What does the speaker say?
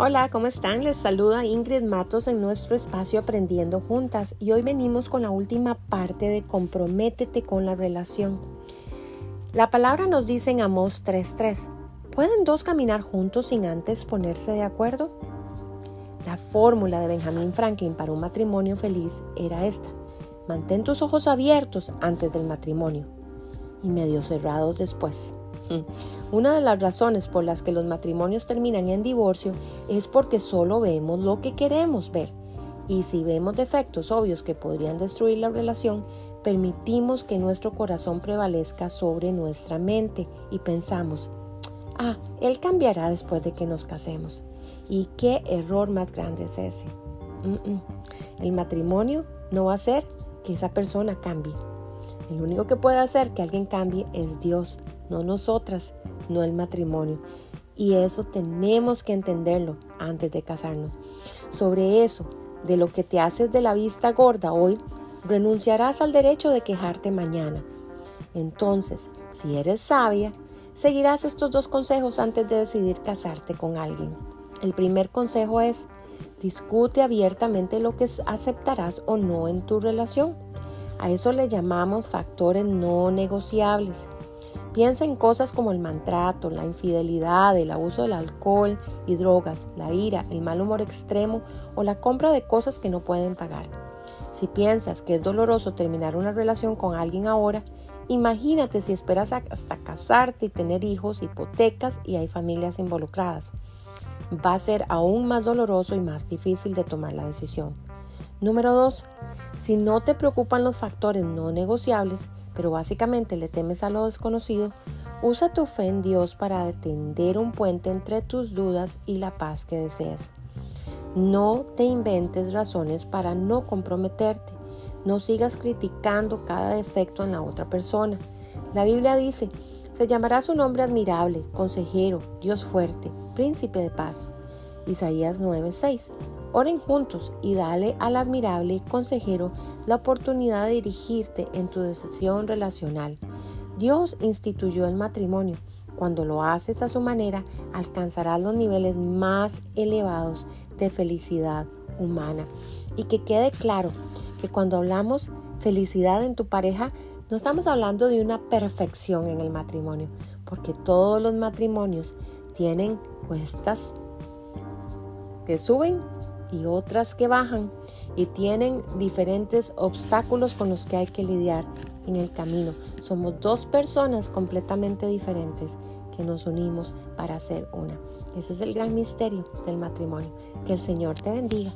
Hola, ¿cómo están? Les saluda Ingrid Matos en nuestro espacio Aprendiendo Juntas y hoy venimos con la última parte de Comprométete con la relación. La palabra nos dice en Amós 3:3, ¿pueden dos caminar juntos sin antes ponerse de acuerdo? La fórmula de Benjamin Franklin para un matrimonio feliz era esta, mantén tus ojos abiertos antes del matrimonio y medio cerrados después. Una de las razones por las que los matrimonios terminan en divorcio es porque solo vemos lo que queremos ver. Y si vemos defectos obvios que podrían destruir la relación, permitimos que nuestro corazón prevalezca sobre nuestra mente y pensamos, ah, él cambiará después de que nos casemos. ¿Y qué error más grande es ese? El matrimonio no va a hacer que esa persona cambie. El único que puede hacer que alguien cambie es Dios, no nosotras, no el matrimonio. Y eso tenemos que entenderlo antes de casarnos. Sobre eso, de lo que te haces de la vista gorda hoy, renunciarás al derecho de quejarte mañana. Entonces, si eres sabia, seguirás estos dos consejos antes de decidir casarte con alguien. El primer consejo es, discute abiertamente lo que aceptarás o no en tu relación. A eso le llamamos factores no negociables. Piensa en cosas como el maltrato, la infidelidad, el abuso del alcohol y drogas, la ira, el mal humor extremo o la compra de cosas que no pueden pagar. Si piensas que es doloroso terminar una relación con alguien ahora, imagínate si esperas hasta casarte y tener hijos, hipotecas y hay familias involucradas. Va a ser aún más doloroso y más difícil de tomar la decisión. Número 2. Si no te preocupan los factores no negociables, pero básicamente le temes a lo desconocido, usa tu fe en Dios para tender un puente entre tus dudas y la paz que deseas. No te inventes razones para no comprometerte. No sigas criticando cada defecto en la otra persona. La Biblia dice, se llamará su nombre admirable, consejero, Dios fuerte, príncipe de paz. Isaías 9:6. Oren juntos y dale al admirable consejero la oportunidad de dirigirte en tu decisión relacional. Dios instituyó el matrimonio. Cuando lo haces a su manera, alcanzarás los niveles más elevados de felicidad humana. Y que quede claro que cuando hablamos felicidad en tu pareja, no estamos hablando de una perfección en el matrimonio, porque todos los matrimonios tienen cuestas que suben y otras que bajan y tienen diferentes obstáculos con los que hay que lidiar en el camino. Somos dos personas completamente diferentes que nos unimos para ser una. Ese es el gran misterio del matrimonio. Que el Señor te bendiga.